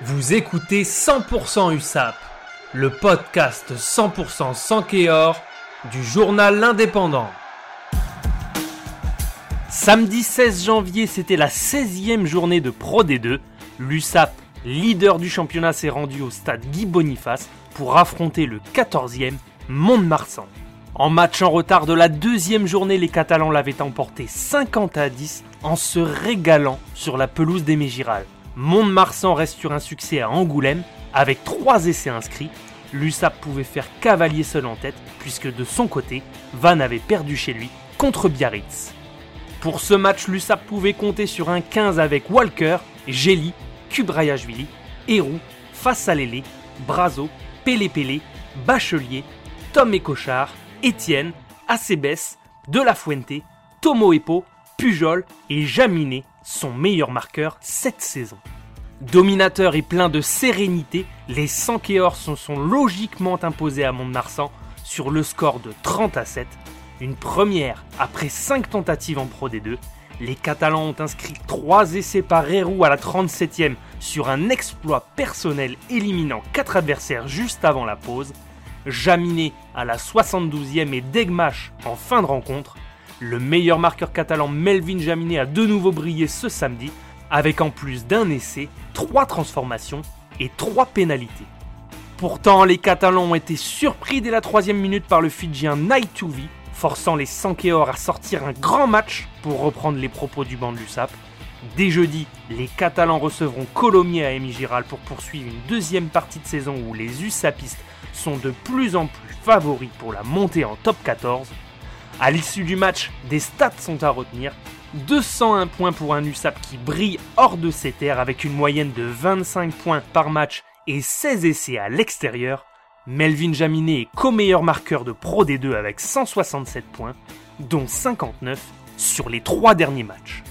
Vous écoutez 100% USAP, le podcast 100% sans Kéor du journal L'Indépendant. Samedi 16 janvier, c'était la 16e journée de Pro D2. L'USAP, leader du championnat, s'est rendu au stade Guy Boniface pour affronter le 14e Mont-de-Marsan. En match en retard de la deuxième journée, les Catalans l'avaient emporté 50 à 10 en se régalant sur la pelouse des Mégirales. Mont-de-Marsan reste sur un succès à Angoulême avec 3 essais inscrits. L'USAP pouvait faire cavalier seul en tête puisque de son côté, Van avait perdu chez lui contre Biarritz. Pour ce match, l'USAP pouvait compter sur un 15 avec Walker, Gély, Kubrayashvili, Héroux, Fassalele, Brazo, Pélé Pélé, Bachelier, Tom et Cochard, Étienne, Acebes, De La Fuente, Tomo Epo, Pujol et Jaminet, son meilleur marqueur cette saison. Dominateur et plein de sérénité, les Sankéors se sont logiquement imposés à Mont-de-Marsan sur le score de 30 à 7, une première après 5 tentatives en Pro D2. Les Catalans ont inscrit 3 essais par Héroux à la 37e sur un exploit personnel éliminant 4 adversaires juste avant la pause. Jaminet à la 72e et Degmash en fin de rencontre. Le meilleur marqueur catalan Melvin Jaminet a de nouveau brillé ce samedi, avec en plus d'un essai, trois transformations et trois pénalités. Pourtant, les Catalans ont été surpris dès la troisième minute par le Fidjien Naituvi, forçant les Sankeor à sortir un grand match pour reprendre les propos du banc de l'USAP. Dès jeudi, les Catalans recevront Colomiers à Emi Giral pour poursuivre une deuxième partie de saison où les USAPistes sont de plus en plus favoris pour la montée en top 14. À l'issue du match, des stats sont à retenir. 201 points pour un USAP qui brille hors de ses terres avec une moyenne de 25 points par match et 16 essais à l'extérieur. Melvin Jaminet est co-meilleur marqueur de Pro D2 avec 167 points, dont 59 sur les trois derniers matchs.